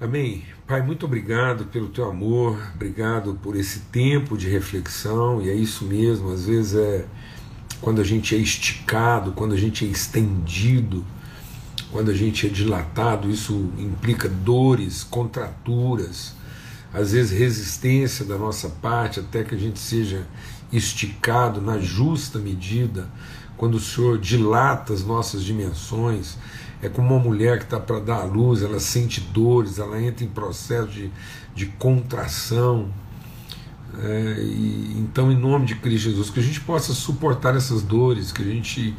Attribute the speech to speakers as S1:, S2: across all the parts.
S1: Amém. Pai, muito obrigado pelo teu amor, obrigado por esse tempo de reflexão, e é isso mesmo, às vezes é quando a gente é esticado, quando a gente é estendido, quando a gente é dilatado, isso implica dores, contraturas, às vezes resistência da nossa parte, até que a gente seja esticado na justa medida, quando o Senhor dilata as nossas dimensões, é como uma mulher que está para dar à luz, ela sente dores, ela entra em processo de, de contração. É, e, então, em nome de Cristo Jesus, que a gente possa suportar essas dores, que a gente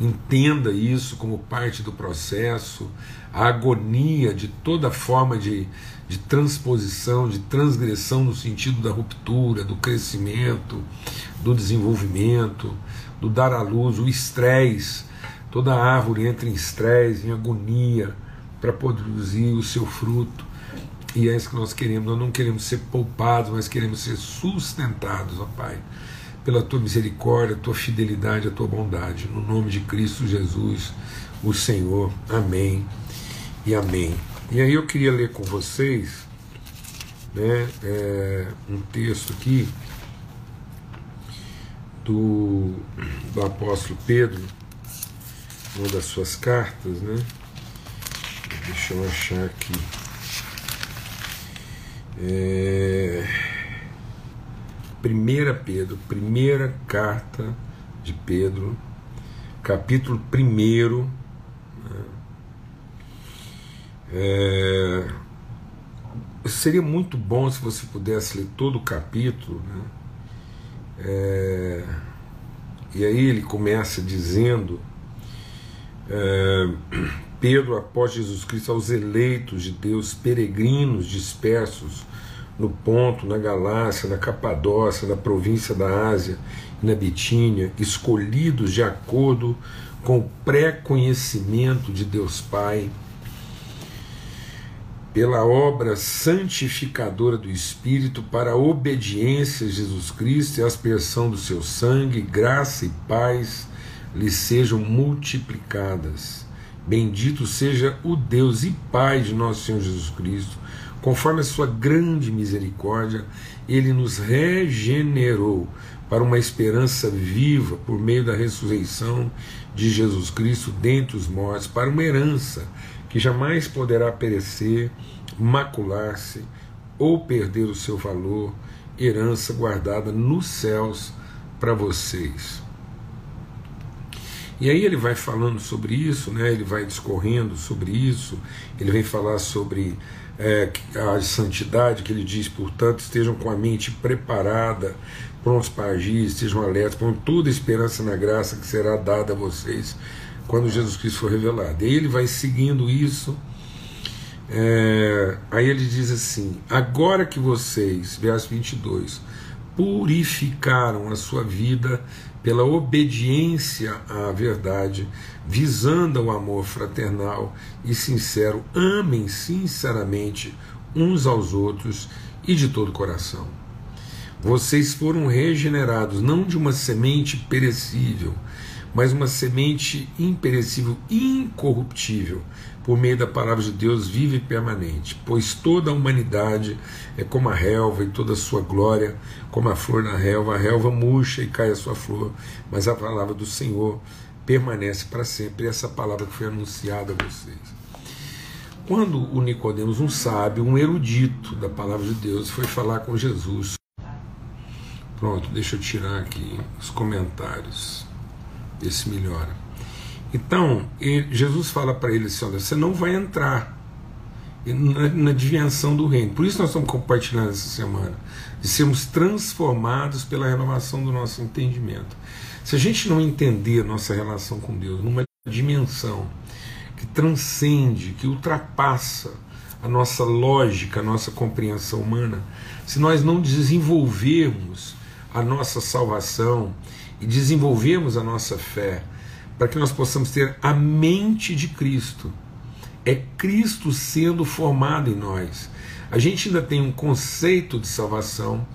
S1: entenda isso como parte do processo, a agonia de toda forma de, de transposição, de transgressão no sentido da ruptura, do crescimento, do desenvolvimento, do dar à luz, o estresse Toda árvore entra em estresse, em agonia, para produzir o seu fruto. E é isso que nós queremos. Nós não queremos ser poupados, mas queremos ser sustentados, ó Pai, pela tua misericórdia, tua fidelidade, a tua bondade. No nome de Cristo Jesus, o Senhor. Amém e amém. E aí eu queria ler com vocês né, é, um texto aqui do, do apóstolo Pedro uma das suas cartas, né? Deixa eu achar aqui. É... Primeira Pedro, primeira carta de Pedro, capítulo primeiro. Né? É... Seria muito bom se você pudesse ler todo o capítulo, né? É... E aí ele começa dizendo é, Pedro, após Jesus Cristo, aos eleitos de Deus, peregrinos dispersos no Ponto, na Galácia, na Capadócia, na província da Ásia e na Bitínia, escolhidos de acordo com o pré-conhecimento de Deus Pai, pela obra santificadora do Espírito, para a obediência a Jesus Cristo e a aspersão do seu sangue, graça e paz lhes sejam multiplicadas. Bendito seja o Deus e Pai de nosso Senhor Jesus Cristo, conforme a sua grande misericórdia, ele nos regenerou para uma esperança viva por meio da ressurreição de Jesus Cristo dentre os mortos, para uma herança que jamais poderá perecer, macular-se ou perder o seu valor, herança guardada nos céus para vocês. E aí ele vai falando sobre isso, né? ele vai discorrendo sobre isso, ele vem falar sobre é, a santidade, que ele diz, portanto, estejam com a mente preparada, prontos para agir, estejam alertas, com toda esperança na graça que será dada a vocês quando Jesus Cristo for revelado. E aí ele vai seguindo isso. É, aí ele diz assim: agora que vocês, verso 22, purificaram a sua vida pela obediência à verdade, visando o amor fraternal e sincero, amem sinceramente uns aos outros e de todo o coração. Vocês foram regenerados não de uma semente perecível, mas uma semente imperecível, incorruptível, por meio da palavra de Deus vive e permanente, pois toda a humanidade é como a relva e toda a sua glória como a flor na relva, a relva murcha e cai a sua flor, mas a palavra do Senhor permanece para sempre. Essa palavra que foi anunciada a vocês. Quando o Nicodemos, um sábio, um erudito da palavra de Deus, foi falar com Jesus. Pronto, deixa eu tirar aqui os comentários. Esse melhora. Então, Jesus fala para ele assim: olha, você não vai entrar na, na do reino. Por isso nós estamos compartilhando essa semana, de sermos transformados pela renovação do nosso entendimento. Se a gente não entender a nossa relação com Deus numa dimensão que transcende, que ultrapassa a nossa lógica, a nossa compreensão humana, se nós não desenvolvermos a nossa salvação e desenvolvermos a nossa fé, para que nós possamos ter a mente de Cristo. É Cristo sendo formado em nós. A gente ainda tem um conceito de salvação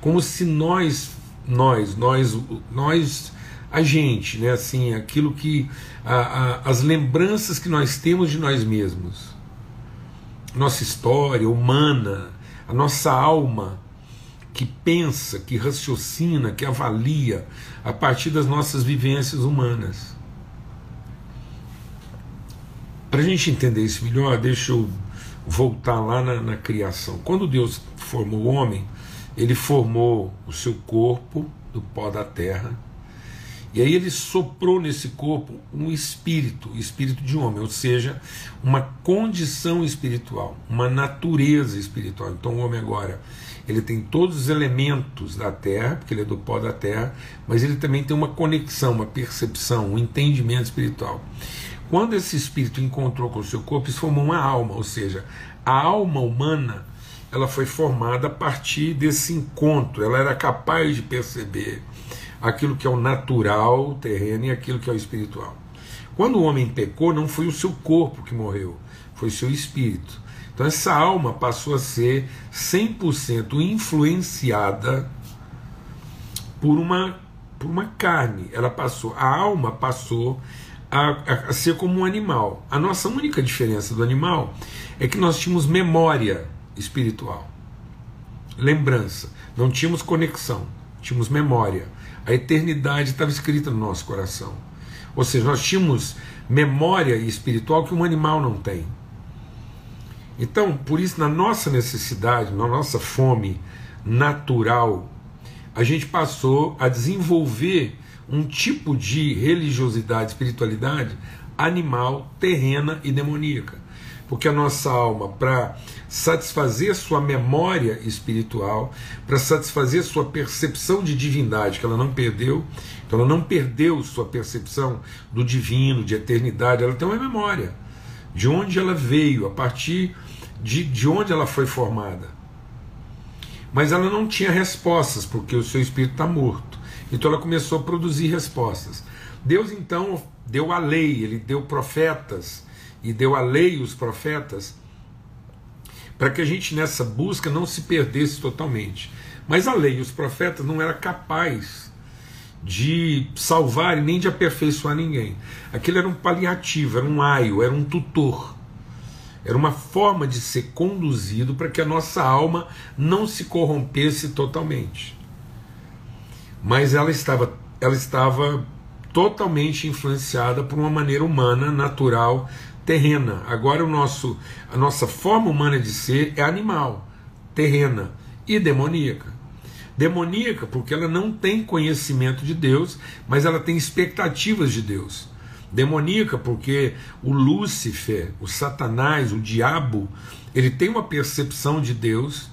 S1: como se nós, nós, nós, nós, a gente, né, assim, aquilo que a, a, as lembranças que nós temos de nós mesmos, nossa história humana, a nossa alma que pensa, que raciocina, que avalia a partir das nossas vivências humanas. Para a gente entender isso melhor, deixa eu voltar lá na, na criação. Quando Deus formou o homem, ele formou o seu corpo do pó da terra e aí ele soprou nesse corpo um espírito, espírito de homem, ou seja, uma condição espiritual, uma natureza espiritual. Então o homem agora, ele tem todos os elementos da terra, porque ele é do pó da terra, mas ele também tem uma conexão, uma percepção, um entendimento espiritual. Quando esse espírito encontrou com o seu corpo, isso formou uma alma, ou seja, a alma humana, ela foi formada a partir desse encontro, ela era capaz de perceber aquilo que é o natural terreno e aquilo que é o espiritual. Quando o homem pecou, não foi o seu corpo que morreu, foi o seu espírito. Então essa alma passou a ser 100% influenciada por uma, por uma carne. Ela passou, a alma passou a, a ser como um animal. A nossa única diferença do animal é que nós tínhamos memória espiritual, lembrança, não tínhamos conexão, tínhamos memória. A eternidade estava escrita no nosso coração. Ou seja, nós tínhamos memória espiritual que um animal não tem. Então, por isso, na nossa necessidade, na nossa fome natural, a gente passou a desenvolver um tipo de religiosidade, espiritualidade animal, terrena e demoníaca. Porque a nossa alma, para satisfazer sua memória espiritual, para satisfazer sua percepção de divindade, que ela não perdeu, então ela não perdeu sua percepção do divino, de eternidade, ela tem uma memória de onde ela veio, a partir de, de onde ela foi formada. Mas ela não tinha respostas, porque o seu espírito está morto. Então ela começou a produzir respostas. Deus então deu a lei, ele deu profetas, e deu a lei os profetas para que a gente nessa busca não se perdesse totalmente. Mas a lei e os profetas não era capaz de salvar nem de aperfeiçoar ninguém. Aquilo era um paliativo, era um aio, era um tutor. Era uma forma de ser conduzido para que a nossa alma não se corrompesse totalmente. Mas ela estava, ela estava totalmente influenciada por uma maneira humana, natural, terrena. Agora o nosso, a nossa forma humana de ser é animal, terrena e demoníaca. Demoníaca porque ela não tem conhecimento de Deus, mas ela tem expectativas de Deus. Demoníaca porque o Lúcifer, o Satanás, o diabo, ele tem uma percepção de Deus,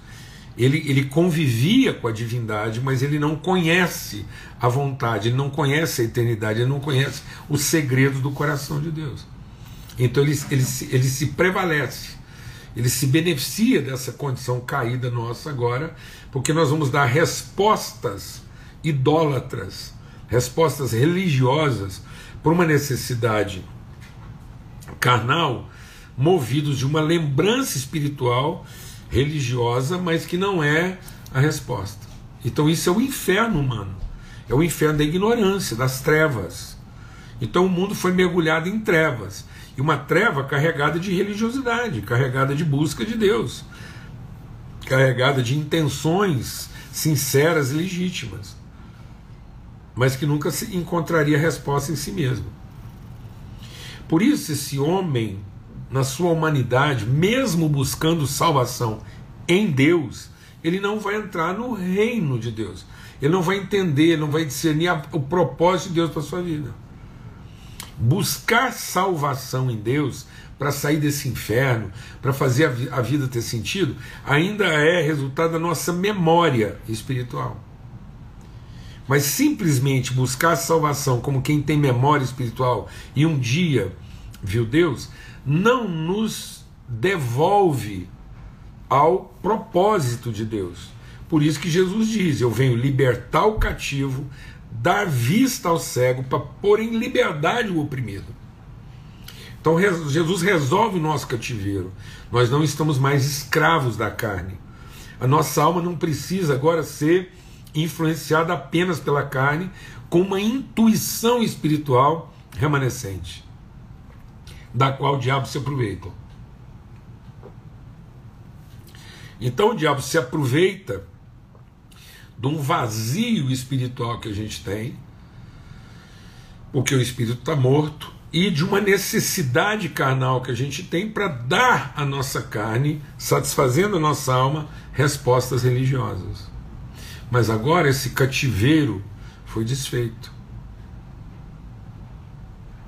S1: ele, ele convivia com a divindade, mas ele não conhece a vontade, ele não conhece a eternidade, ele não conhece os segredos do coração de Deus. Então ele, ele, ele se prevalece, ele se beneficia dessa condição caída nossa agora, porque nós vamos dar respostas idólatras, respostas religiosas por uma necessidade carnal, movidos de uma lembrança espiritual religiosa, mas que não é a resposta. Então isso é o inferno humano. É o inferno da ignorância, das trevas. Então o mundo foi mergulhado em trevas e uma treva carregada de religiosidade, carregada de busca de Deus, carregada de intenções sinceras e legítimas, mas que nunca se encontraria resposta em si mesmo. Por isso, esse homem, na sua humanidade, mesmo buscando salvação em Deus, ele não vai entrar no reino de Deus. Ele não vai entender, não vai discernir o propósito de Deus para sua vida buscar salvação em Deus para sair desse inferno, para fazer a, vida ter sentido, ainda é resultado da nossa memória espiritual. Mas simplesmente buscar salvação como quem tem memória espiritual e um dia viu Deus, não nos devolve ao propósito de Deus. Por isso que Jesus diz: Eu venho libertar o cativo, dar vista ao cego, para pôr em liberdade o oprimido. Então Jesus resolve o nosso cativeiro. Nós não estamos mais escravos da carne. A nossa alma não precisa agora ser influenciada apenas pela carne, com uma intuição espiritual remanescente, da qual o diabo se aproveita. Então o diabo se aproveita de um vazio espiritual que a gente tem, porque o espírito está morto, e de uma necessidade carnal que a gente tem para dar à nossa carne, satisfazendo a nossa alma, respostas religiosas. Mas agora esse cativeiro foi desfeito.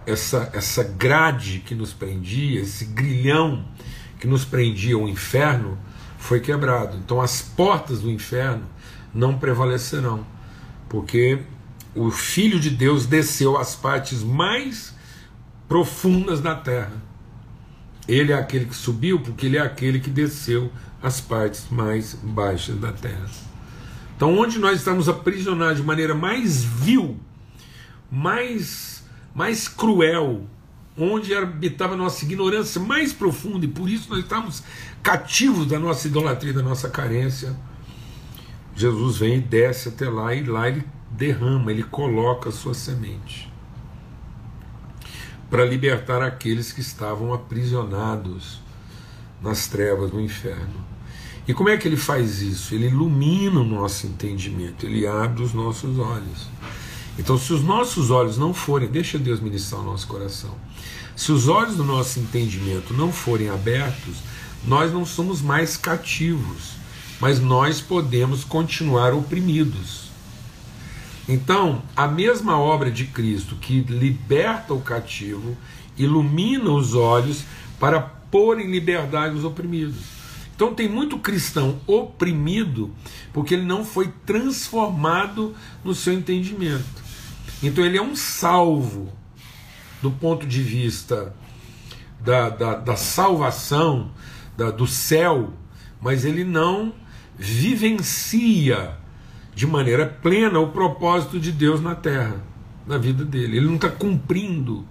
S1: Essa, essa grade que nos prendia, esse grilhão que nos prendia ao inferno, foi quebrado. Então as portas do inferno não prevalecerão, porque o Filho de Deus desceu às partes mais profundas da terra. Ele é aquele que subiu, porque ele é aquele que desceu às partes mais baixas da terra. Então, onde nós estamos aprisionados de maneira mais vil, mais, mais cruel, onde habitava a nossa ignorância mais profunda, e por isso nós estamos cativos da nossa idolatria, da nossa carência. Jesus vem e desce até lá, e lá ele derrama, ele coloca a sua semente para libertar aqueles que estavam aprisionados nas trevas do inferno. E como é que ele faz isso? Ele ilumina o nosso entendimento, ele abre os nossos olhos. Então, se os nossos olhos não forem, deixa Deus ministrar o nosso coração. Se os olhos do nosso entendimento não forem abertos, nós não somos mais cativos, mas nós podemos continuar oprimidos. Então, a mesma obra de Cristo que liberta o cativo, ilumina os olhos para pôr em liberdade os oprimidos. Então, tem muito cristão oprimido porque ele não foi transformado no seu entendimento. Então, ele é um salvo do ponto de vista da, da, da salvação, da, do céu, mas ele não vivencia de maneira plena o propósito de Deus na terra, na vida dele. Ele não está cumprindo,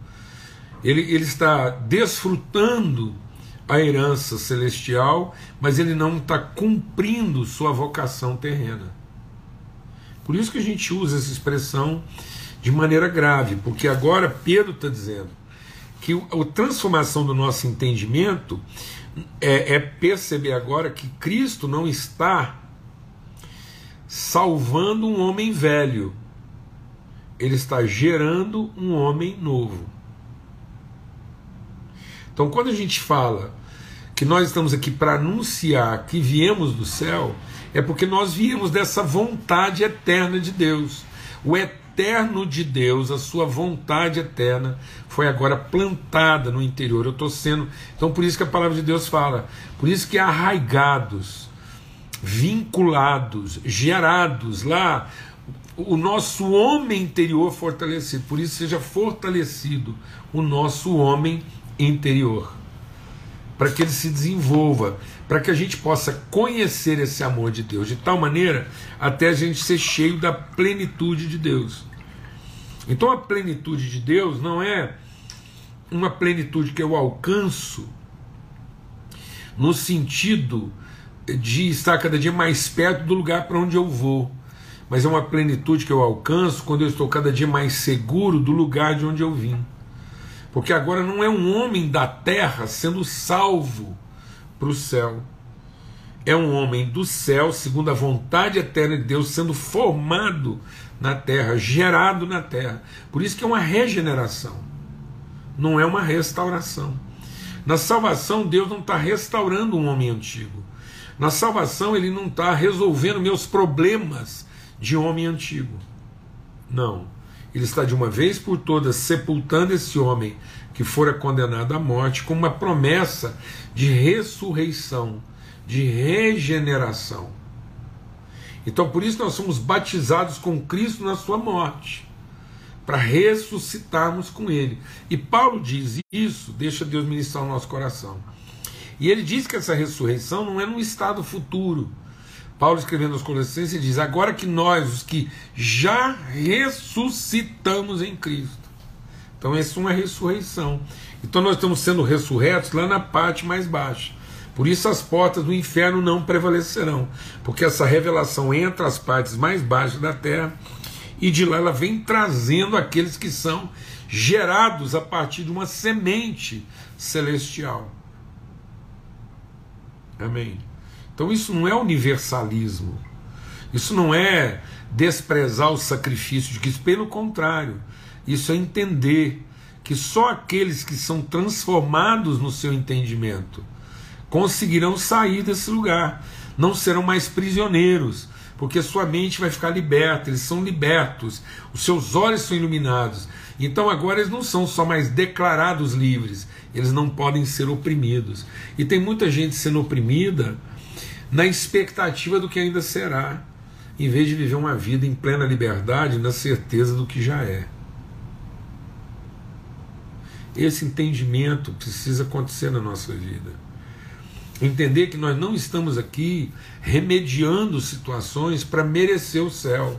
S1: ele, ele está desfrutando a herança celestial, mas ele não está cumprindo sua vocação terrena. Por isso que a gente usa essa expressão de maneira grave, porque agora Pedro está dizendo que a transformação do nosso entendimento é, é perceber agora que Cristo não está salvando um homem velho, ele está gerando um homem novo. Então, quando a gente fala que nós estamos aqui para anunciar que viemos do céu, é porque nós viemos dessa vontade eterna de Deus. O eterno de Deus, a sua vontade eterna, foi agora plantada no interior. Eu estou sendo. Então, por isso que a palavra de Deus fala, por isso que arraigados, vinculados, gerados lá, o nosso homem interior fortalecido. Por isso, seja fortalecido o nosso homem interior para que ele se desenvolva, para que a gente possa conhecer esse amor de Deus de tal maneira até a gente ser cheio da plenitude de Deus. Então a plenitude de Deus não é uma plenitude que eu alcanço no sentido de estar cada dia mais perto do lugar para onde eu vou, mas é uma plenitude que eu alcanço quando eu estou cada dia mais seguro do lugar de onde eu vim. Porque agora não é um homem da terra sendo salvo para o céu. É um homem do céu, segundo a vontade eterna de Deus, sendo formado na terra, gerado na terra. Por isso que é uma regeneração, não é uma restauração. Na salvação, Deus não está restaurando um homem antigo. Na salvação, Ele não está resolvendo meus problemas de homem antigo. Não ele está de uma vez por todas sepultando esse homem que fora condenado à morte com uma promessa de ressurreição, de regeneração. Então por isso nós somos batizados com Cristo na sua morte, para ressuscitarmos com ele. E Paulo diz isso, deixa Deus ministrar o nosso coração. E ele diz que essa ressurreição não é num estado futuro, Paulo escrevendo aos Colossenses diz: Agora que nós, os que já ressuscitamos em Cristo. Então, isso é uma ressurreição. Então, nós estamos sendo ressurretos lá na parte mais baixa. Por isso, as portas do inferno não prevalecerão, porque essa revelação entra as partes mais baixas da terra e de lá ela vem trazendo aqueles que são gerados a partir de uma semente celestial. Amém. Então isso não é universalismo. Isso não é desprezar o sacrifício de Cristo, pelo contrário, isso é entender que só aqueles que são transformados no seu entendimento conseguirão sair desse lugar, não serão mais prisioneiros, porque sua mente vai ficar liberta, eles são libertos, os seus olhos são iluminados. Então agora eles não são só mais declarados livres, eles não podem ser oprimidos. E tem muita gente sendo oprimida na expectativa do que ainda será em vez de viver uma vida em plena liberdade, na certeza do que já é. Esse entendimento precisa acontecer na nossa vida. Entender que nós não estamos aqui remediando situações para merecer o céu.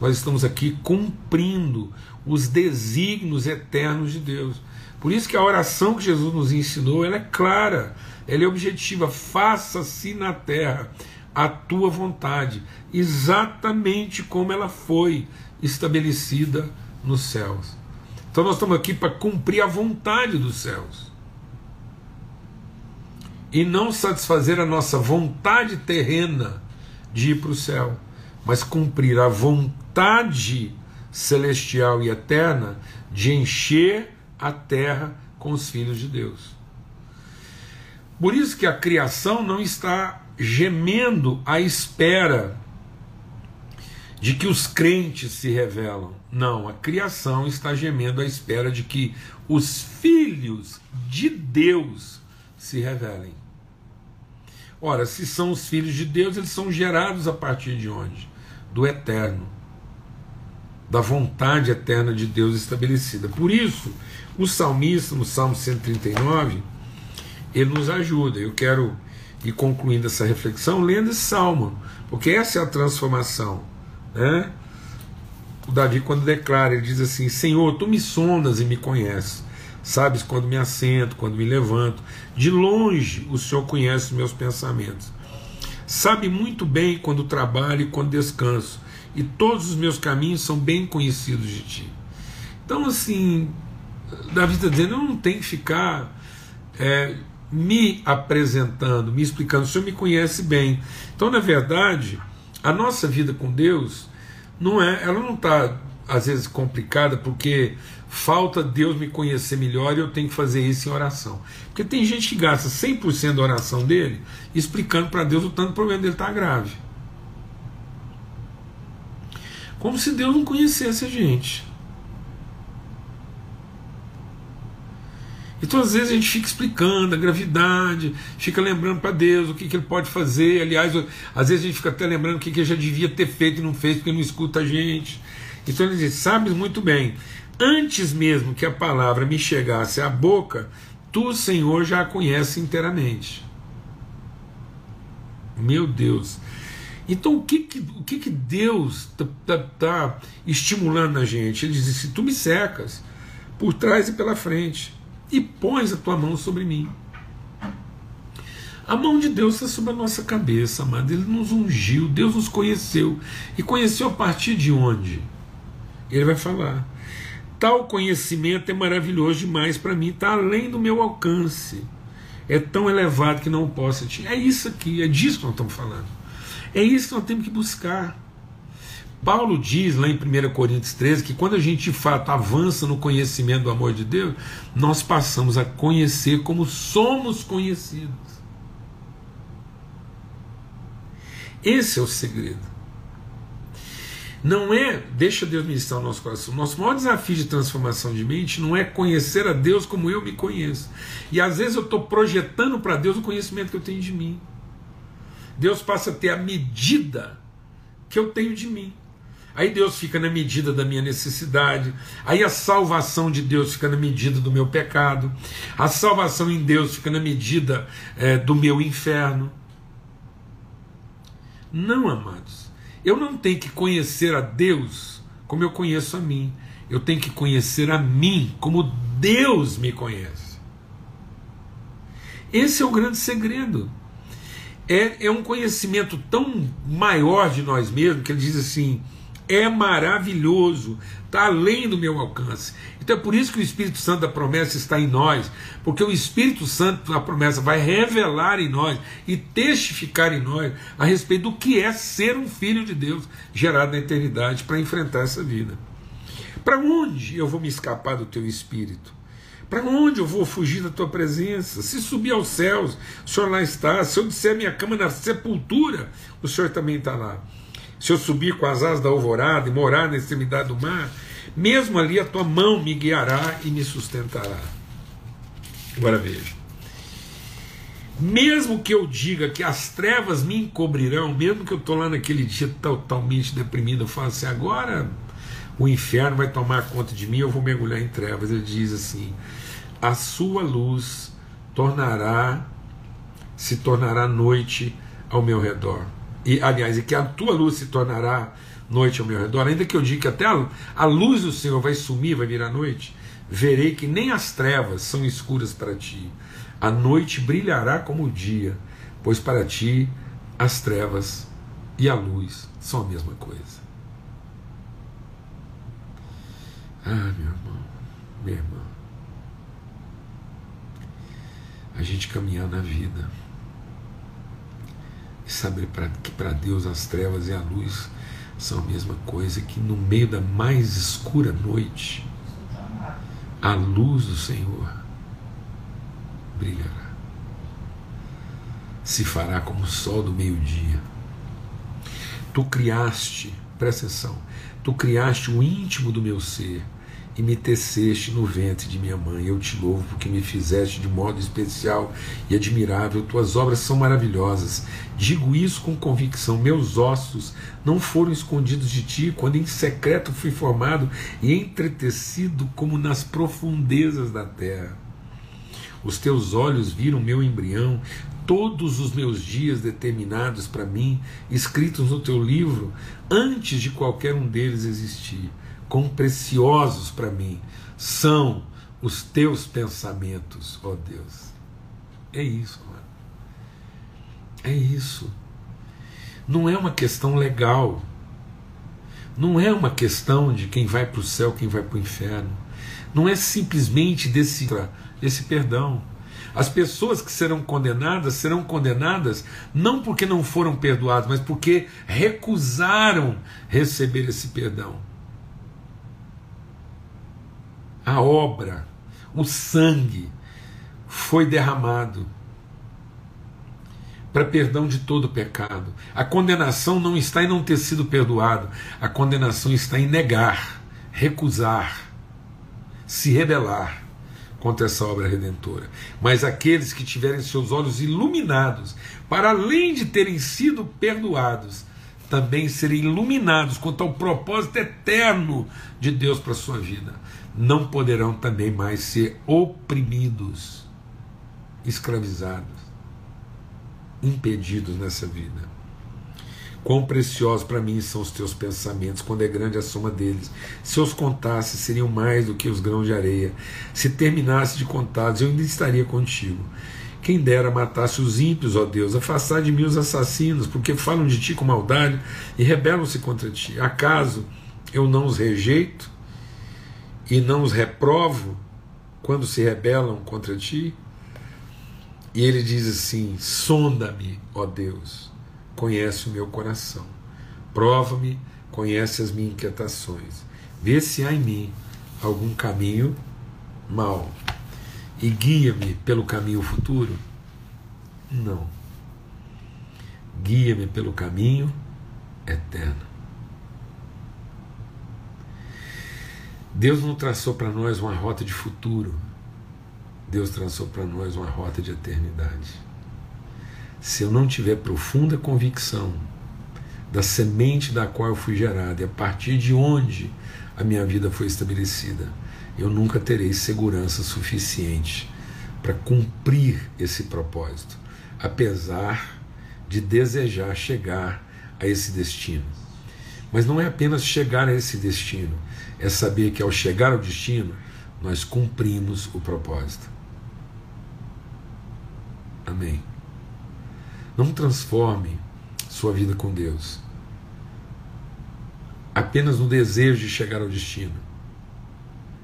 S1: Nós estamos aqui cumprindo os desígnios eternos de Deus. Por isso que a oração que Jesus nos ensinou, ela é clara, ela é objetiva, faça-se na terra a tua vontade, exatamente como ela foi estabelecida nos céus. Então nós estamos aqui para cumprir a vontade dos céus. E não satisfazer a nossa vontade terrena de ir para o céu, mas cumprir a vontade celestial e eterna de encher a terra com os filhos de Deus. Por isso que a criação não está gemendo à espera de que os crentes se revelam. Não, a criação está gemendo à espera de que os filhos de Deus se revelem. Ora, se são os filhos de Deus, eles são gerados a partir de onde? Do eterno, da vontade eterna de Deus estabelecida. Por isso, o salmista, no Salmo 139, ele nos ajuda. Eu quero e concluindo essa reflexão, lendo esse salmo, porque essa é a transformação. Né? O Davi, quando declara, ele diz assim: Senhor, tu me sondas e me conheces, sabes quando me assento, quando me levanto, de longe o Senhor conhece meus pensamentos, sabe muito bem quando trabalho e quando descanso, e todos os meus caminhos são bem conhecidos de ti. Então, assim, Davi está dizendo: eu não tenho que ficar. É, me apresentando, me explicando, o Senhor me conhece bem. Então, na verdade, a nossa vida com Deus não é, ela não está às vezes complicada porque falta Deus me conhecer melhor e eu tenho que fazer isso em oração. Porque tem gente que gasta 100% da oração dele explicando para Deus o tanto problema dele está grave. Como se Deus não conhecesse a gente. Então, às vezes, a gente fica explicando a gravidade, fica lembrando para Deus o que, que ele pode fazer. Aliás, às vezes a gente fica até lembrando o que, que ele já devia ter feito e não fez porque não escuta a gente. Então ele diz: Sabes muito bem, antes mesmo que a palavra me chegasse à boca, tu, Senhor, já a conhece inteiramente. Meu Deus. Então, o que, que, o que, que Deus está tá, tá estimulando na gente? Ele diz: Se tu me secas, por trás e pela frente e pões a tua mão sobre mim. A mão de Deus está sobre a nossa cabeça, amado. Ele nos ungiu, Deus nos conheceu. E conheceu a partir de onde? Ele vai falar. Tal conhecimento é maravilhoso demais para mim, está além do meu alcance. É tão elevado que não posso te. É isso aqui, é disso que nós estamos falando. É isso que nós temos que buscar. Paulo diz lá em 1 Coríntios 13 que quando a gente de fato avança no conhecimento do amor de Deus, nós passamos a conhecer como somos conhecidos. Esse é o segredo. Não é, deixa Deus ministrar o nosso coração. Nosso maior desafio de transformação de mente não é conhecer a Deus como eu me conheço. E às vezes eu estou projetando para Deus o conhecimento que eu tenho de mim. Deus passa a ter a medida que eu tenho de mim. Aí Deus fica na medida da minha necessidade. Aí a salvação de Deus fica na medida do meu pecado. A salvação em Deus fica na medida é, do meu inferno. Não, amados. Eu não tenho que conhecer a Deus como eu conheço a mim. Eu tenho que conhecer a mim como Deus me conhece. Esse é o grande segredo. É, é um conhecimento tão maior de nós mesmos que ele diz assim é maravilhoso, está além do meu alcance. Então é por isso que o Espírito Santo da promessa está em nós, porque o Espírito Santo da promessa vai revelar em nós e testificar em nós a respeito do que é ser um filho de Deus gerado na eternidade para enfrentar essa vida. Para onde eu vou me escapar do teu Espírito? Para onde eu vou fugir da tua presença? Se subir aos céus, o Senhor lá está. Se eu disser minha cama na sepultura, o Senhor também está lá. Se eu subir com as asas da alvorada e morar na extremidade do mar, mesmo ali a tua mão me guiará e me sustentará. Agora veja. Mesmo que eu diga que as trevas me encobrirão, mesmo que eu estou lá naquele dia totalmente deprimido, eu falo assim, agora o inferno vai tomar conta de mim, eu vou mergulhar em trevas. Ele diz assim: a sua luz tornará, se tornará noite ao meu redor. E, aliás, e que a tua luz se tornará noite ao meu redor, ainda que eu diga que até a, a luz do Senhor vai sumir, vai virar noite, verei que nem as trevas são escuras para ti. A noite brilhará como o dia, pois para ti as trevas e a luz são a mesma coisa. Ah, meu irmão, minha irmã. A gente caminhar na vida e saber que para Deus as trevas e a luz são a mesma coisa, que no meio da mais escura noite, a luz do Senhor brilhará. Se fará como o sol do meio-dia. Tu criaste, presta atenção, tu criaste o íntimo do meu ser e me teceste no ventre de minha mãe. Eu te louvo porque me fizeste de modo especial e admirável. Tuas obras são maravilhosas. Digo isso com convicção. Meus ossos não foram escondidos de ti quando em secreto fui formado e entretecido como nas profundezas da terra. Os teus olhos viram meu embrião, todos os meus dias determinados para mim, escritos no teu livro, antes de qualquer um deles existir quão preciosos para mim são os teus pensamentos, ó Deus. É isso, mano. É isso. Não é uma questão legal. Não é uma questão de quem vai para o céu, quem vai para o inferno. Não é simplesmente desse, desse perdão. As pessoas que serão condenadas serão condenadas não porque não foram perdoadas, mas porque recusaram receber esse perdão a obra, o sangue foi derramado para perdão de todo pecado. A condenação não está em não ter sido perdoado, a condenação está em negar, recusar, se rebelar contra essa obra redentora. Mas aqueles que tiverem seus olhos iluminados, para além de terem sido perdoados, também serem iluminados quanto ao propósito eterno de Deus para a sua vida não poderão também mais ser oprimidos, escravizados, impedidos nessa vida. Quão preciosos para mim são os teus pensamentos, quando é grande a soma deles. Se os contasse, seriam mais do que os grãos de areia. Se terminasse de contá-los, eu ainda estaria contigo. Quem dera matasse os ímpios, ó Deus, afastar de mim os assassinos, porque falam de ti com maldade e rebelam-se contra ti. Acaso eu não os rejeito? E não os reprovo quando se rebelam contra ti? E ele diz assim: sonda-me, ó Deus, conhece o meu coração, prova-me, conhece as minhas inquietações, vê se há em mim algum caminho mau e guia-me pelo caminho futuro? Não. Guia-me pelo caminho eterno. Deus não traçou para nós uma rota de futuro, Deus traçou para nós uma rota de eternidade. Se eu não tiver profunda convicção da semente da qual eu fui gerado e a partir de onde a minha vida foi estabelecida, eu nunca terei segurança suficiente para cumprir esse propósito, apesar de desejar chegar a esse destino. Mas não é apenas chegar a esse destino, é saber que ao chegar ao destino, nós cumprimos o propósito. Amém. Não transforme sua vida com Deus apenas no desejo de chegar ao destino,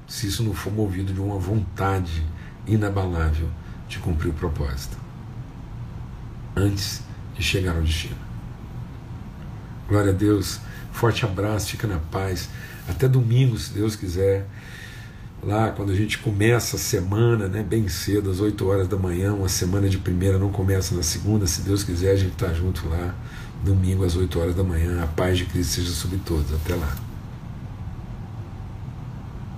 S1: se isso não for movido de uma vontade inabalável de cumprir o propósito, antes de chegar ao destino. Glória a Deus, forte abraço, fica na paz. Até domingo, se Deus quiser. Lá, quando a gente começa a semana, né, bem cedo, às 8 horas da manhã, uma semana de primeira não começa na segunda, se Deus quiser, a gente está junto lá, domingo às 8 horas da manhã. A paz de Cristo seja sobre todos. Até lá.